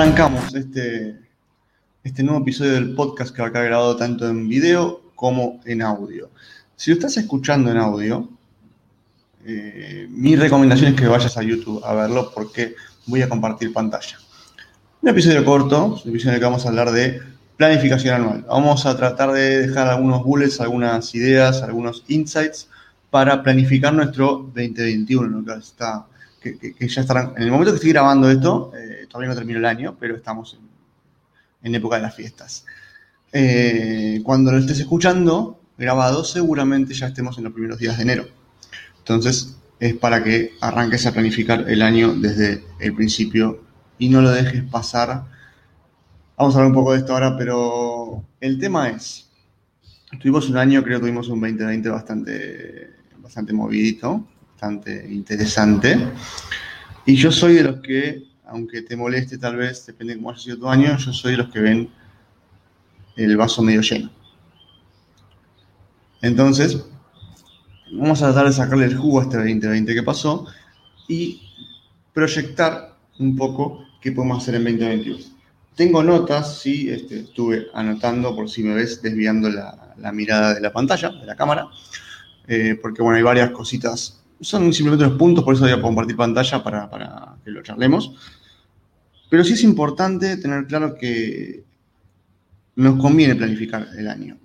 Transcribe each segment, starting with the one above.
Arrancamos este, este nuevo episodio del podcast que va a quedar grabado tanto en video como en audio. Si lo estás escuchando en audio, eh, mi recomendación es que vayas a YouTube a verlo porque voy a compartir pantalla. Un episodio corto, un episodio en el que vamos a hablar de planificación anual. Vamos a tratar de dejar algunos bullets, algunas ideas, algunos insights para planificar nuestro 2021, que, está, que, ya estarán. En el momento que estoy grabando esto, eh, todavía no termino el año, pero estamos en, época de las fiestas. Eh, cuando lo estés escuchando grabado, seguramente ya estemos en los primeros días de enero. Entonces, es para que arranques a planificar el año desde el principio y no lo dejes pasar. Vamos a hablar un poco de esto ahora, pero el tema es, tuvimos un año, creo que tuvimos un 2020 bastante, bastante movidito, bastante interesante. Y yo soy de los que, aunque te moleste tal vez, depende de cómo haya sido tu año, yo soy de los que ven el vaso medio lleno. Entonces, vamos a tratar de sacarle el jugo a este 2020 que pasó y proyectar un poco qué podemos hacer en 2021. Tengo notas, sí, este, estuve anotando por si me ves desviando la, mirada de la pantalla, de la cámara, eh, porque bueno, hay varias cositas, son simplemente los puntos, por eso voy a compartir pantalla para, para que lo charlemos. Pero sí es importante tener claro que nos conviene planificar el año.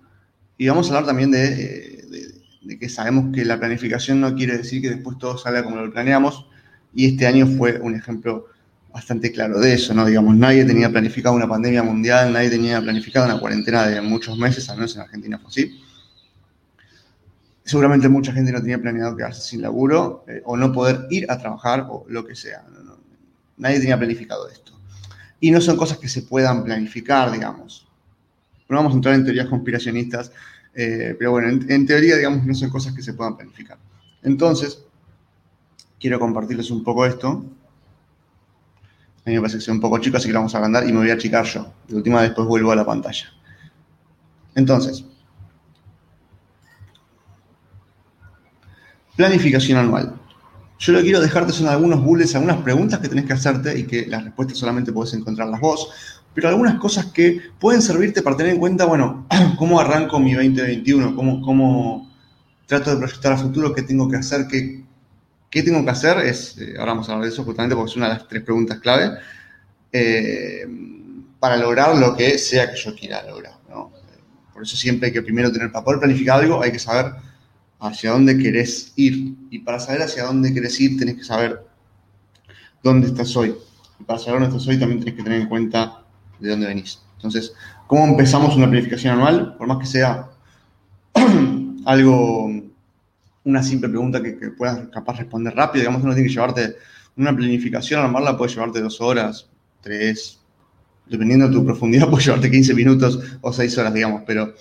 Y vamos a hablar también de, de que sabemos que la planificación no quiere decir que después todo salga como lo planeamos, y este año fue un ejemplo bastante claro de eso, ¿no? Digamos, nadie tenía planificado una pandemia mundial, nadie tenía planificado una cuarentena de muchos meses, al menos en Argentina fue así. Seguramente mucha gente no tenía planeado quedarse sin laburo eh, o no poder ir a trabajar o lo que sea. nadie tenía planificado esto. Y no son cosas que se puedan planificar, digamos. No vamos a entrar en teorías conspiracionistas eh, pero bueno, en, teoría, digamos, no son cosas que se puedan planificar. Entonces, quiero compartirles un poco esto. A mí me parece que soy un poco chico, así que lo vamos a agrandar y me voy a achicar yo. De última, después vuelvo a la pantalla. Entonces, planificación anual. Yo lo quiero dejarte son algunos bullets, algunas preguntas que tenés que hacerte y que las respuestas solamente podés encontrarlas vos pero algunas cosas que pueden servirte para tener en cuenta, bueno, cómo arranco mi 2021, cómo, cómo trato de proyectar a futuro, qué tengo que hacer, qué, qué tengo que hacer, es, eh, ahora vamos a hablar de eso justamente porque es una de las tres preguntas clave, eh, para lograr lo que sea que yo quiera lograr. Por eso siempre hay que primero tener, para poder planificar algo, hay que saber hacia dónde querés ir. Y para saber hacia dónde querés ir, tenés que saber dónde estás hoy. Y para saber dónde estás hoy, también tenés que tener en cuenta de dónde venís. Entonces, ¿cómo empezamos una planificación anual? Por más que sea algo, una simple pregunta que, puedas capaz responder rápido, digamos, uno tiene que llevarte una planificación, armarla puede llevarte dos horas, tres, dependiendo de tu profundidad, puede llevarte 15 minutos o seis horas, digamos, pero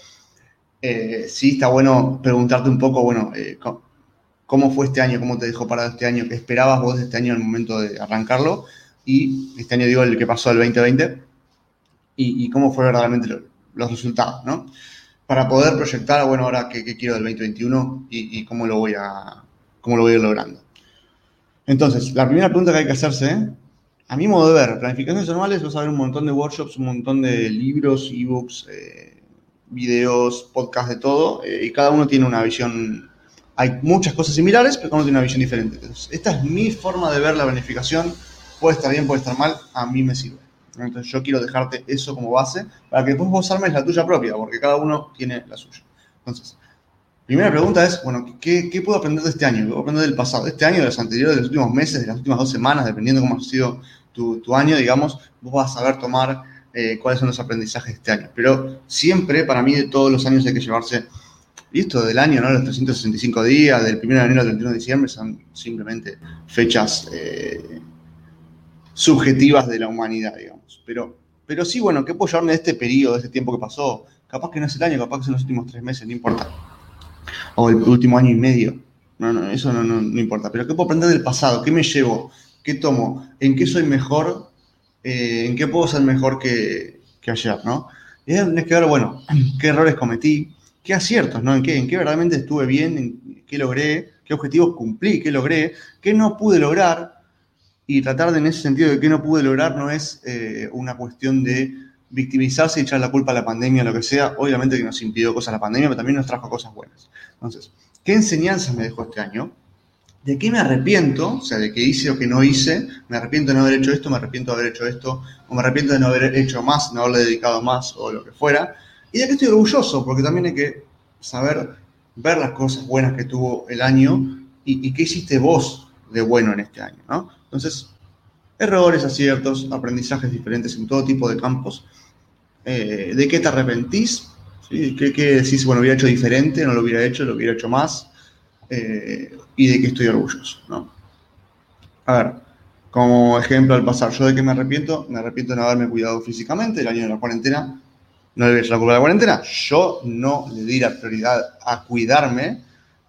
eh, sí está bueno preguntarte un poco, bueno, eh, ¿cómo fue este año? ¿Cómo te dejó parado este año? ¿Qué esperabas vos de este año el momento de arrancarlo? Y este año digo el que pasó el 2020 y, cómo fueron verdaderamente los resultados, ¿no? Para poder proyectar, bueno, ahora qué, quiero del 2021 y, cómo, lo voy a, cómo lo voy a ir logrando. Entonces, la primera pregunta que hay que hacerse, a mi modo de ver, planificaciones anuales, vas a ver un montón de workshops, un montón de libros, ebooks, eh, videos, podcasts, de todo, eh, y cada uno tiene una visión, hay muchas cosas similares, pero cada uno tiene una visión diferente. Entonces, esta es mi forma de ver la planificación, puede estar bien, puede estar mal, a mí me sirve. Entonces yo quiero dejarte eso como base para que después vos armes la tuya propia, porque cada uno tiene la suya. Entonces, primera pregunta es, bueno, ¿qué, puedo aprender de este año? ¿Qué puedo aprender del pasado? Este año, de los anteriores, de los últimos meses, de las últimas dos semanas, dependiendo cómo ha sido tu, año, digamos, vos vas a saber tomar eh, cuáles son los aprendizajes de este año. Pero siempre, para mí, de todos los años hay que llevarse, y esto del año, ¿no? Los 365 días, del 1 de enero al 31 de diciembre, son simplemente fechas eh, subjetivas de la humanidad, digamos. Pero, pero sí, bueno, ¿qué puedo llevarme de este periodo, de este tiempo que pasó? Capaz que no es el año, capaz que son los últimos tres meses, no importa. O el último año y medio. No, no, eso no, no, importa. Pero ¿qué puedo aprender del pasado? ¿Qué me llevo? ¿Qué tomo? ¿En qué soy mejor? Eh, ¿En qué puedo ser mejor que, ayer? ¿no? Y es que ver, bueno, qué errores cometí, qué aciertos, ¿no? ¿En qué, en qué verdaderamente estuve bien, en qué logré, qué objetivos cumplí, qué logré, qué no pude lograr, y tratar de en ese sentido de que no pude lograr no es eh, una cuestión de victimizarse y echar la culpa a la pandemia o lo que sea. Obviamente que nos impidió cosas la pandemia, pero también nos trajo cosas buenas. Entonces, ¿qué enseñanzas me dejó este año? ¿De qué me arrepiento? O sea, de qué hice o qué no hice. Me arrepiento de no haber hecho esto, me arrepiento de haber hecho esto, o me arrepiento de no haber hecho más, no haberle dedicado más o lo que fuera. Y de qué estoy orgulloso, porque también hay que saber ver las cosas buenas que tuvo el año y, qué hiciste vos de bueno en este año, ¿no? Entonces, errores, aciertos, aprendizajes diferentes en todo tipo de campos. Eh, ¿De qué te arrepentís? ¿Sí? ¿Qué, ¿Qué, decís, bueno, hubiera hecho diferente, no lo hubiera hecho, lo hubiera hecho más? Eh, y de qué estoy orgulloso, ¿no? A ver, como ejemplo al pasar, ¿yo de qué me arrepiento? Me arrepiento de no haberme cuidado físicamente el año de la cuarentena. No le voy a la culpa de la cuarentena. Yo no le di la prioridad a cuidarme.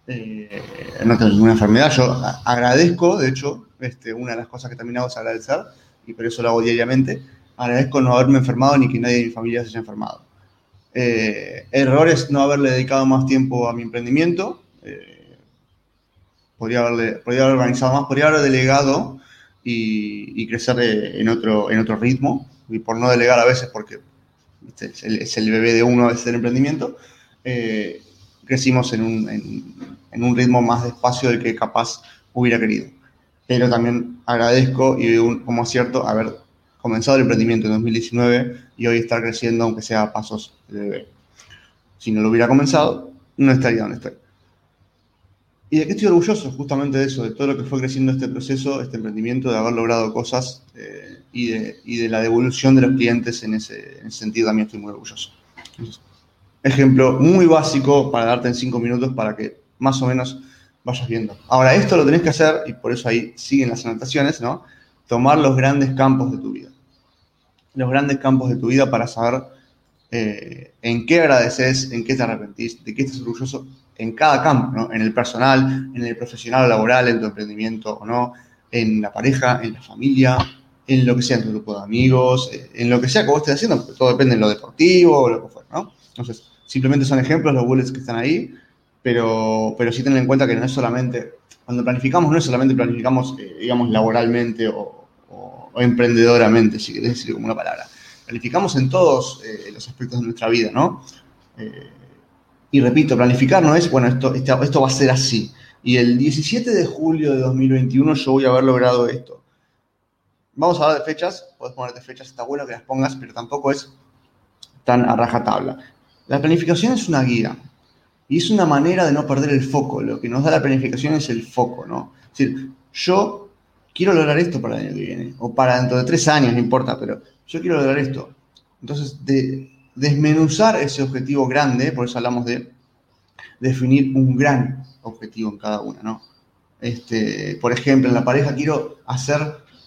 Eh, no tengo ninguna enfermedad. Yo agradezco, de hecho, este, una de las cosas que también hago es agradecer, y por eso lo hago diariamente. Agradezco no haberme enfermado ni que nadie de mi familia se haya enfermado. Eh, errores no haberle dedicado más tiempo a mi emprendimiento. Eh, podría, haberle, podría haber organizado más, podría haber delegado y, crecer eh, en otro, en otro ritmo. Y por no delegar a veces, porque es el, bebé de uno, es el emprendimiento, eh, crecimos en un, en, un, ritmo más despacio del que capaz hubiera querido. Pero también agradezco y como acierto haber comenzado el emprendimiento en 2019 y hoy estar creciendo, aunque sea a pasos de bebé. Si no lo hubiera comenzado, no estaría donde estoy. ¿Y de qué estoy orgulloso? Justamente de eso, de todo lo que fue creciendo este proceso, este emprendimiento, de haber logrado cosas eh, y, de, la devolución de los clientes en ese, en ese sentido también estoy muy orgulloso. Ejemplo muy básico para darte en cinco minutos para que más o menos vayas viendo. Ahora, esto lo tenés que hacer, y por eso ahí siguen las anotaciones, ¿no? Tomar los grandes campos de tu vida. Los grandes campos de tu vida para saber eh, en qué agradeces, en qué te arrepentís, de qué estás orgulloso en cada campo, ¿no? En el personal, en el profesional laboral, en tu emprendimiento o no, en la pareja, en la familia, en lo que sea en tu grupo de amigos, eh, en lo que sea que vos estés haciendo, todo depende en lo deportivo o lo que fuera, ¿no? Entonces, simplemente son ejemplos los bullets que están ahí, pero, pero sí tener en cuenta que no es solamente, cuando planificamos, no es solamente planificamos, eh, digamos, laboralmente o, o, emprendedoramente, si querés decir como una palabra. Planificamos en todos eh, los aspectos de nuestra vida, ¿no? Y repito, planificar no es, bueno, esto, esto, esto va a ser así. Y el 17 de julio de 2021 yo voy a haber logrado esto. Vamos a hablar de fechas, puedes ponerte fechas, está bueno que las pongas, pero tampoco es tan a rajatabla. La planificación es una guía y es una manera de no perder el foco. Lo que nos da la planificación es el foco, ¿no? Es decir, yo quiero lograr esto para el año que viene, o para dentro de tres años, no importa, pero yo quiero lograr esto. Entonces, de, desmenuzar ese objetivo grande, por eso hablamos de definir un gran objetivo en cada una, ¿no? Este, por ejemplo, en la pareja quiero hacer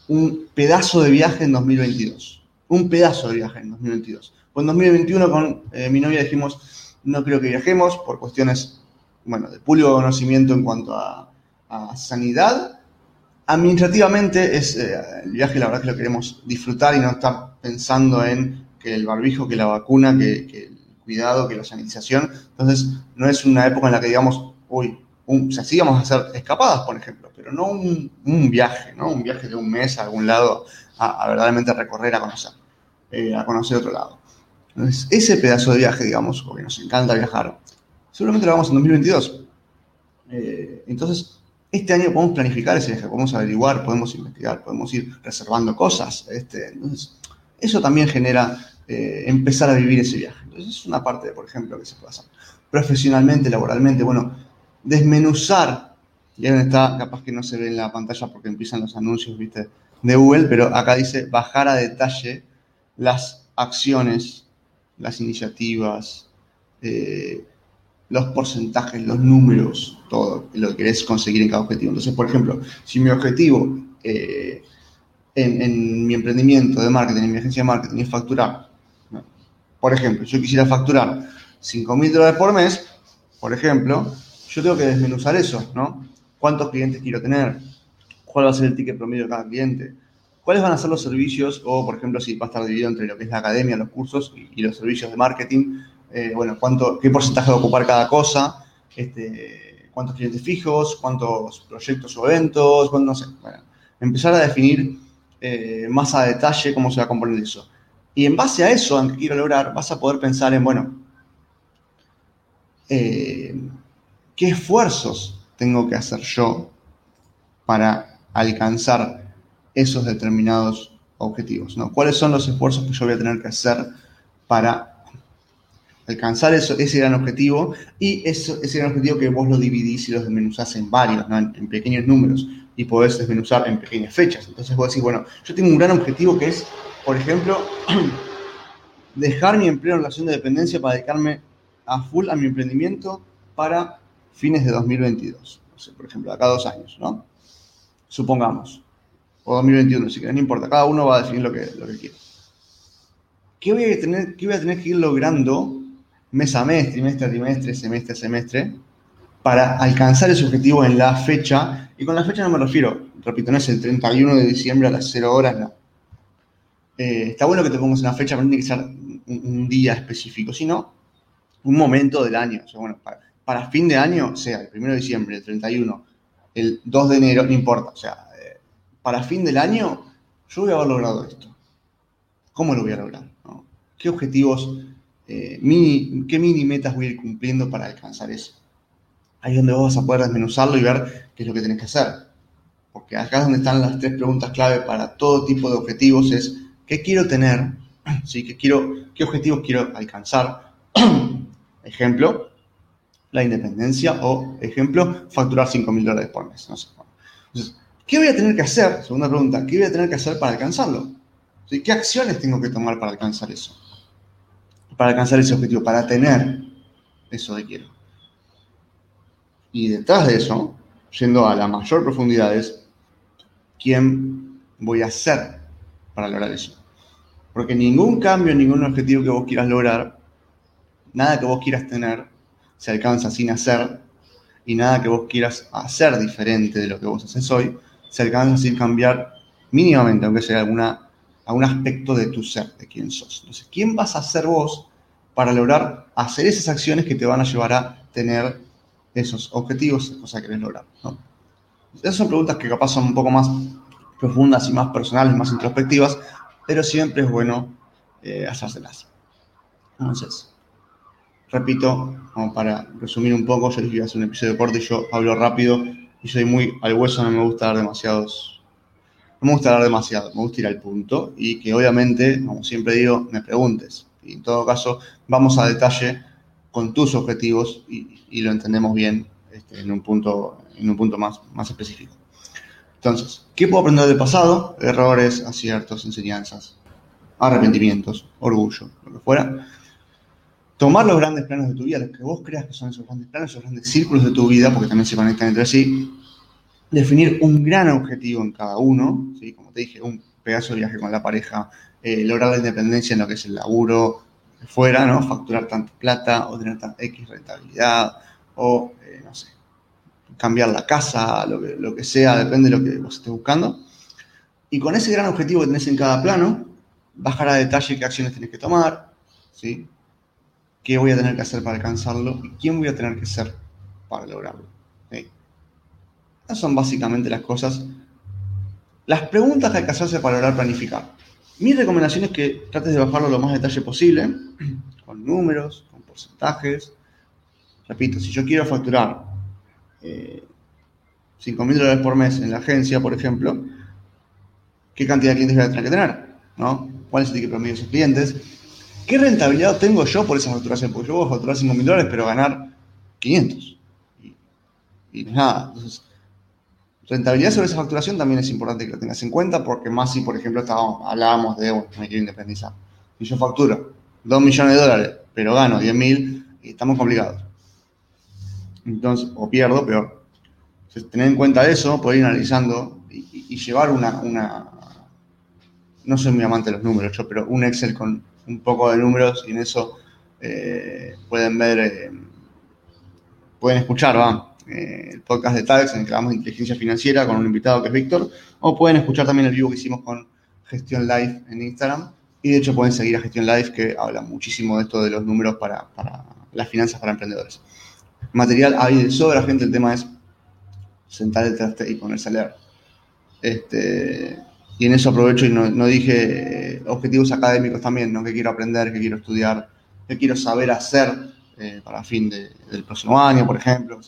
un pedazo de viaje en 2022. Un pedazo de viaje en 2022. Pues en 2021 con eh, mi novia dijimos, no creo que viajemos por cuestiones, bueno, de público conocimiento en cuanto a, sanidad. Administrativamente es eh, el viaje, la verdad que lo queremos disfrutar y no estar pensando en que el barbijo, que la vacuna, que, el cuidado, que la sanitización. Entonces, no es una época en la que digamos, uy, un, o sea, sí vamos a hacer escapadas, por ejemplo, pero no un, viaje, ¿no? Un viaje de un mes a algún lado a, verdaderamente recorrer, a conocer, eh, a conocer otro lado. Entonces, ese pedazo de viaje, digamos, porque nos encanta viajar, seguramente lo vamos en 2022. Eh, entonces, este año podemos planificar ese viaje, podemos averiguar, podemos investigar, podemos ir reservando cosas. Este, entonces, eso también genera eh, empezar a vivir ese viaje. Entonces es una parte, por ejemplo, que se puede hacer. Profesionalmente, laboralmente, bueno, desmenuzar, y ahí está, capaz que no se ve en la pantalla porque empiezan los anuncios, viste, de Google, pero acá dice bajar a detalle las acciones, las iniciativas, eh, los porcentajes, los números, todo lo que querés conseguir en cada objetivo. Entonces, por ejemplo, si mi objetivo eh, en, mi emprendimiento de marketing, en mi agencia de marketing, es facturar. Por ejemplo, yo quisiera facturar 5 mil dólares por mes, por ejemplo, yo tengo que desmenuzar eso, ¿no? ¿Cuántos clientes quiero tener? ¿Cuál va a ser el ticket promedio de cada cliente? ¿Cuáles van a ser los servicios? O, por ejemplo, si va a estar dividido entre lo que es la academia, los cursos y, los servicios de marketing. Eh, bueno, ¿cuánto, ¿qué porcentaje va a ocupar cada cosa? Este, ¿Cuántos clientes fijos? ¿Cuántos proyectos o eventos? Bueno, no sé. Bueno, empezar a definir eh, más a detalle cómo se va a componer eso. Y en base a eso, aunque quiero lograr, vas a poder pensar en, bueno, eh, ¿qué esfuerzos tengo que hacer yo para alcanzar esos determinados objetivos? ¿no? ¿Cuáles son los esfuerzos que yo voy a tener que hacer para alcanzar eso, ese gran objetivo y eso, ese gran objetivo que vos lo dividís y lo desmenuzás en varios, en, pequeños números y podés desmenuzar en pequeñas fechas. Entonces vos decís, bueno, yo tengo un gran objetivo que es, por ejemplo, dejar mi empleo en relación de dependencia para dedicarme a full a mi emprendimiento para fines de 2022. por ejemplo, acá dos años, ¿no? Supongamos. O 2021, si querés, no importa. Cada uno va a definir lo que, lo que quiere. ¿Qué voy, a tener, ¿Qué voy a tener que ir logrando mes a mes, trimestre a trimestre, semestre a semestre, para alcanzar ese objetivo en la fecha. Y con la fecha no me refiero, repito, no es el 31 de diciembre a las 0 horas, no. Eh, está bueno que te pongas una fecha, pero no tiene que ser un, día específico, sino un momento del año. O sea, bueno, para, fin de año, sea el 1 de diciembre, el 31, el 2 de enero, no importa. O sea, eh, para fin del año, yo voy a haber logrado esto. ¿Cómo lo voy a lograr? ¿Qué objetivos eh, qué mini metas voy a ir cumpliendo para alcanzar eso. Ahí es donde vos vas a poder desmenuzarlo y ver qué es lo que tenés que hacer. Porque acá es donde están las tres preguntas clave para todo tipo de objetivos, es qué quiero tener, ¿Sí? ¿Qué, quiero, qué objetivos quiero alcanzar. ejemplo, la independencia o, ejemplo, facturar 5 mil dólares por mes. Entonces, ¿qué voy a tener que hacer? Segunda pregunta, ¿qué voy a tener que hacer para alcanzarlo? ¿Qué acciones tengo que tomar para alcanzar eso? para alcanzar ese objetivo, para tener eso que quiero. Y detrás de eso, yendo a la mayor profundidad, es quién voy a ser para lograr eso. Porque ningún cambio, ningún objetivo que vos quieras lograr, nada que vos quieras tener, se alcanza sin hacer, y nada que vos quieras hacer diferente de lo que vos haces hoy, se alcanza sin cambiar mínimamente, aunque sea alguna, algún aspecto de tu ser, de quién sos. Entonces, ¿quién vas a ser vos para lograr hacer esas acciones que te van a llevar a tener esos objetivos, esas cosas que querés lograr. Esas son preguntas que capaz son un poco más profundas y más personales, más introspectivas, pero siempre es bueno eh, hacérselas. Entonces, repito, como para resumir un poco, yo les voy a hacer un episodio de corte y yo hablo rápido y soy muy al hueso, no me gusta dar demasiados, no me gusta dar demasiado, me gusta ir al punto y que obviamente, como siempre digo, me preguntes. Y en todo caso, vamos a detalle con tus objetivos y, lo entendemos bien este, en un punto, en un punto más, más específico. Entonces, ¿qué puedo aprender del pasado? Errores, aciertos, enseñanzas, arrepentimientos, orgullo, lo que fuera. Tomar los grandes planos de tu vida, los que vos creas que son esos grandes planos, esos grandes círculos de tu vida, porque también se conectan entre sí. Definir un gran objetivo en cada uno, ¿sí? como te dije, un pedazo de viaje con la pareja, eh, lograr la independencia en lo que es el laburo fuera, ¿no? Facturar tanta plata o tener tanta X rentabilidad o, eh, no sé, cambiar la casa, lo que, lo que sea, depende de lo que vos estés buscando. Y con ese gran objetivo que tenés en cada plano, bajar a detalle qué acciones tenés que tomar, ¿sí? ¿Qué voy a tener que hacer para alcanzarlo? ¿Y quién voy a tener que ser para lograrlo? Esas son básicamente las cosas, las preguntas que hay que hacerse para lograr planificar. Mi recomendación es que trates de bajarlo lo más detalle posible, con números, con porcentajes. Repito, si yo quiero facturar eh, 5 mil dólares por mes en la agencia, por ejemplo, ¿qué cantidad de clientes voy a tener que tener? ¿no? ¿Cuál es el ticket promedio de esos clientes? ¿Qué rentabilidad tengo yo por esa facturación? Porque yo voy a facturar 5 mil dólares, pero ganar 500. Y, y nada. Entonces, Rentabilidad sobre esa facturación también es importante que lo tengas en cuenta porque más si, por ejemplo, estábamos, hablábamos de, bueno, me quiero independizar. Y yo facturo 2 millones de dólares, pero gano 10 mil, estamos complicados. Entonces, o pierdo, peor. Entonces, tener en cuenta eso, poder ir analizando y, llevar una, una, no soy muy amante de los números, yo, pero un Excel con un poco de números y en eso eh, pueden ver, eh, pueden escuchar, va, eh, el podcast de TAGS en el que hablamos de inteligencia financiera con un invitado que es Víctor, o pueden escuchar también el vivo que hicimos con Gestión Live en Instagram. Y de hecho pueden seguir a Gestión Live que habla muchísimo de esto de los números para, las finanzas para emprendedores. Material hay de sobra, gente. El tema es sentar el traste y ponerse a leer. Este, y en eso aprovecho y no, dije eh, objetivos académicos también, ¿no? Que quiero aprender, que quiero estudiar, que quiero saber hacer eh, para fin del próximo año, por ejemplo.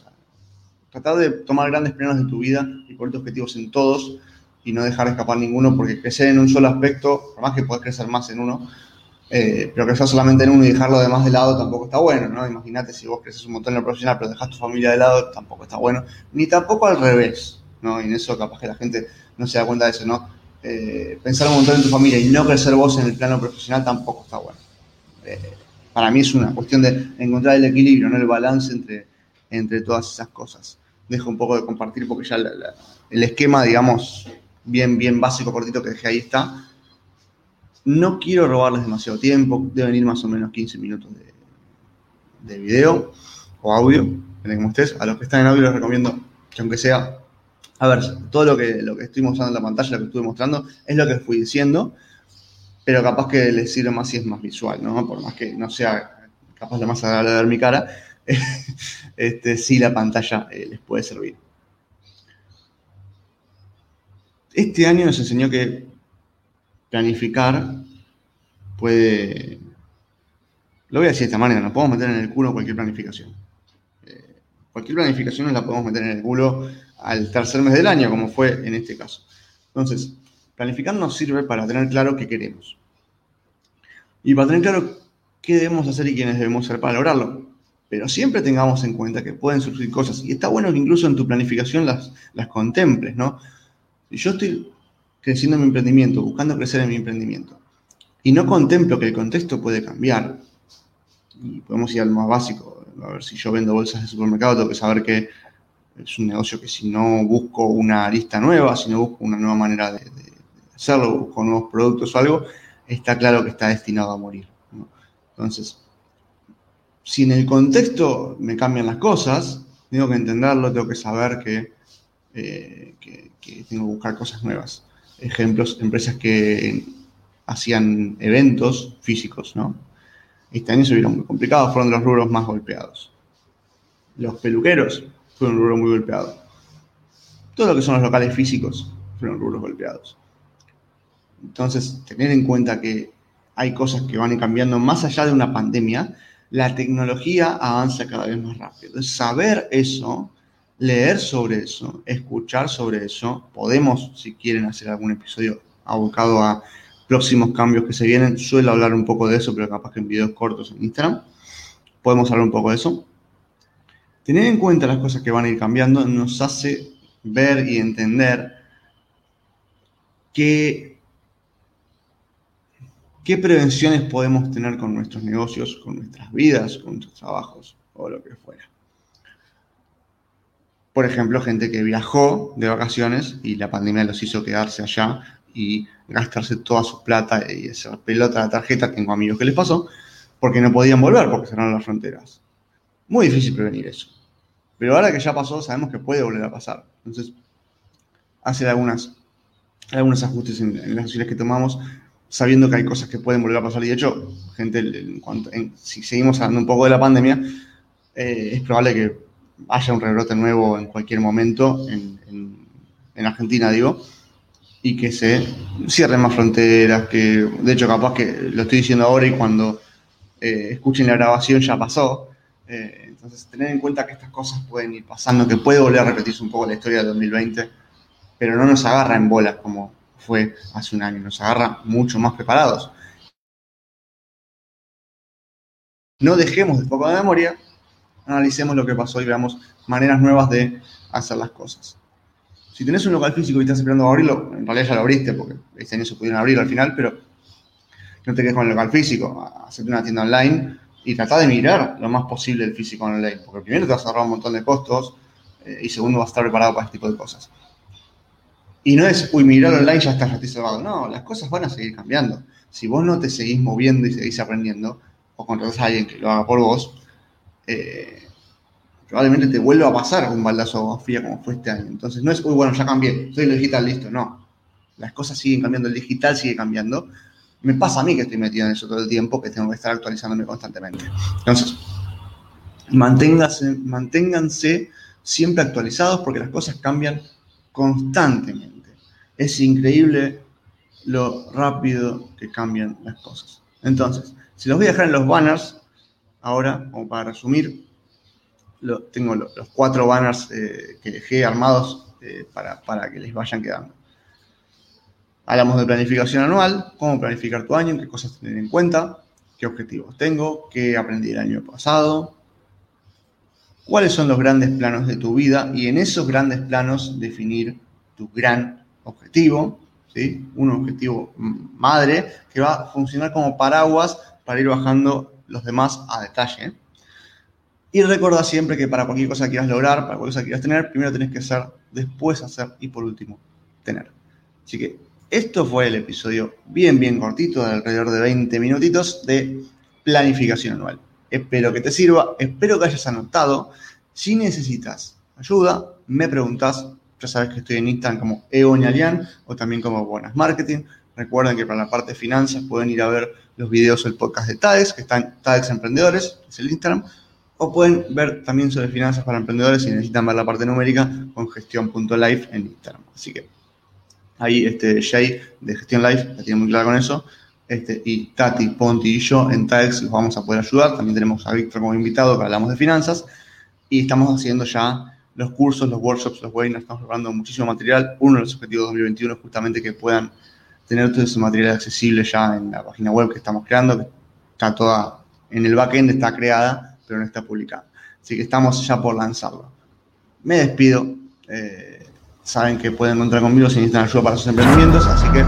Tratar de tomar grandes planos de tu vida y ponerte objetivos en todos y no dejar escapar ninguno, porque crecer en un solo aspecto, por más que puedes crecer más en uno, eh, pero crecer solamente en uno y dejarlo demás de lado tampoco está bueno, ¿no? Imagínate si vos creces un montón en lo profesional, pero dejas tu familia de lado, tampoco está bueno, ni tampoco al revés, ¿no? Y en eso capaz que la gente no se da cuenta de eso, ¿no? Eh, pensar un montón en tu familia y no crecer vos en el plano profesional tampoco está bueno. Eh, para mí es una cuestión de encontrar el equilibrio, ¿no? el balance entre, entre todas esas cosas. Dejo un poco de compartir porque ya el esquema, digamos, bien, bien básico, cortito que dejé ahí está. No quiero robarles demasiado tiempo, deben ir más o menos 15 minutos de, de video o audio, como estés. A los que están en audio les recomiendo que aunque sea a ver, todo lo que, lo que estoy mostrando en la pantalla, lo que estuve mostrando, es lo que fui diciendo, pero capaz que les sirve más si es más visual, ¿no? Por más que no sea capaz lo más agradable de mi cara, este, sí la pantalla eh, les puede servir. Este año nos enseñó que planificar puede... Lo voy a decir de esta manera, nos podemos meter en el culo cualquier planificación. Eh, cualquier planificación nos la podemos meter en el culo al tercer mes del año, como fue en este caso. Entonces, planificar nos sirve para tener claro qué queremos. Y para tener claro qué debemos hacer y quiénes debemos ser para lograrlo. Pero siempre tengamos en cuenta que pueden surgir cosas. Y está bueno que incluso en tu planificación las, las contemples, ¿no? Si yo estoy creciendo en mi emprendimiento, buscando crecer en mi emprendimiento, y no contemplo que el contexto puede cambiar, y podemos ir al más básico, a ver si yo vendo bolsas de supermercado, tengo que saber que es un negocio que si no busco una lista nueva, si no busco una nueva manera de, hacerlo, busco nuevos productos o algo, está claro que está destinado a morir. Entonces, si en el contexto me cambian las cosas, tengo que entenderlo, tengo que saber que, eh, que, tengo que buscar cosas nuevas. Ejemplos, empresas que hacían eventos físicos, ¿no? Este año se vieron muy complicados, fueron los rubros más golpeados. Los peluqueros fue un rubro muy golpeado. Todo lo que son los locales físicos fueron rubros golpeados. Entonces, tener en cuenta que hay cosas que van cambiando más allá de una pandemia, la tecnología avanza cada vez más rápido. Saber eso, leer sobre eso, escuchar sobre eso, podemos, si quieren, hacer algún episodio abocado a próximos cambios que se vienen. Suelo hablar un poco de eso, pero capaz que en videos cortos en Instagram. Podemos hablar un poco de eso. Tener en cuenta las cosas que van a ir cambiando nos hace ver y entender qué, qué prevenciones podemos tener con nuestros negocios, con nuestras vidas, con nuestros trabajos o lo que fuera. Por ejemplo, gente que viajó de vacaciones y la pandemia los hizo quedarse allá y gastarse toda su plata y hacer pelota la tarjeta. Tengo amigos que les pasó porque no podían volver porque cerraron las fronteras. Muy difícil prevenir eso. Pero ahora que ya pasó, sabemos que puede volver a pasar. Entonces, hacer algunas, algunos ajustes en, las acciones que tomamos, sabiendo que hay cosas que pueden volver a pasar. Y de hecho, gente, en si seguimos hablando un poco de la pandemia, eh, es probable que haya un rebrote nuevo en cualquier momento, en, Argentina, digo, y que se cierren más fronteras, que de hecho capaz que lo estoy diciendo ahora y cuando eh, escuchen la grabación ya pasó, eh, entonces, tener en cuenta que estas cosas pueden ir pasando, que puede volver a repetirse un poco la historia del 2020, pero no nos agarra en bolas como fue hace un año, nos agarra mucho más preparados. No dejemos de poco de memoria, analicemos lo que pasó y veamos maneras nuevas de hacer las cosas. Si tenés un local físico y estás esperando a abrirlo, en realidad ya lo abriste porque este año se pudieron abrir al final, pero no te quedes con el local físico, hacerte una tienda online y trata de mirar lo más posible el físico online, porque primero te vas a ahorrar un montón de costos eh, y segundo vas a estar preparado para este tipo de cosas. Y no es, uy, mirar online ya estás cerrado. No, las cosas van a seguir cambiando. Si vos no te seguís moviendo y seguís aprendiendo, o contratás a alguien que lo haga por vos, eh, probablemente te vuelva a pasar un baldazo fría como fue este año. Entonces no es, uy, bueno, ya cambié, soy digital, listo. No. Las cosas siguen cambiando, el digital sigue cambiando me pasa a mí que estoy metido en eso todo el tiempo, que tengo que estar actualizándome constantemente. Entonces, manténganse, manténganse siempre actualizados porque las cosas cambian constantemente. Es increíble lo rápido que cambian las cosas. Entonces, si los voy a dejar en los banners, ahora, como para resumir, tengo los cuatro banners eh, que dejé armados eh, para, para, que les vayan quedando. Hablamos de planificación anual, cómo planificar tu año, qué cosas tener en cuenta, qué objetivos tengo, qué aprendí el año pasado, cuáles son los grandes planos de tu vida y en esos grandes planos definir tu gran objetivo, ¿sí? un objetivo madre que va a funcionar como paraguas para ir bajando los demás a detalle. Y recuerda siempre que para cualquier cosa que quieras lograr, para cualquier cosa que quieras tener, primero tenés que ser, después hacer y por último tener. Así que esto fue el episodio bien, bien cortito, de alrededor de 20 minutitos de planificación anual. Espero que te sirva, espero que hayas anotado. Si necesitas ayuda, me preguntas. Ya sabes que estoy en Instagram como eoñalian o también como Buenas Marketing. Recuerden que para la parte de finanzas pueden ir a ver los videos o el podcast de TADEX, que están TADEX Emprendedores, que es el Instagram, o pueden ver también sobre finanzas para emprendedores si necesitan ver la parte numérica con gestión.life en Instagram. Así que ahí este Jay de Gestión Life la tiene muy clara con eso. Este, y Tati, Ponti y yo en TAEX los vamos a poder ayudar. También tenemos a Víctor como invitado que hablamos de finanzas. Y estamos haciendo ya los cursos, los workshops, los webinars, estamos preparando muchísimo material. Uno de los objetivos de 2021 es justamente que puedan tener todo ese material accesible ya en la página web que estamos creando, que está toda en el backend, está creada, pero no está publicada. Así que estamos ya por lanzarlo. Me despido. Eh, saben que pueden encontrar conmigo si necesitan ayuda para sus emprendimientos, así que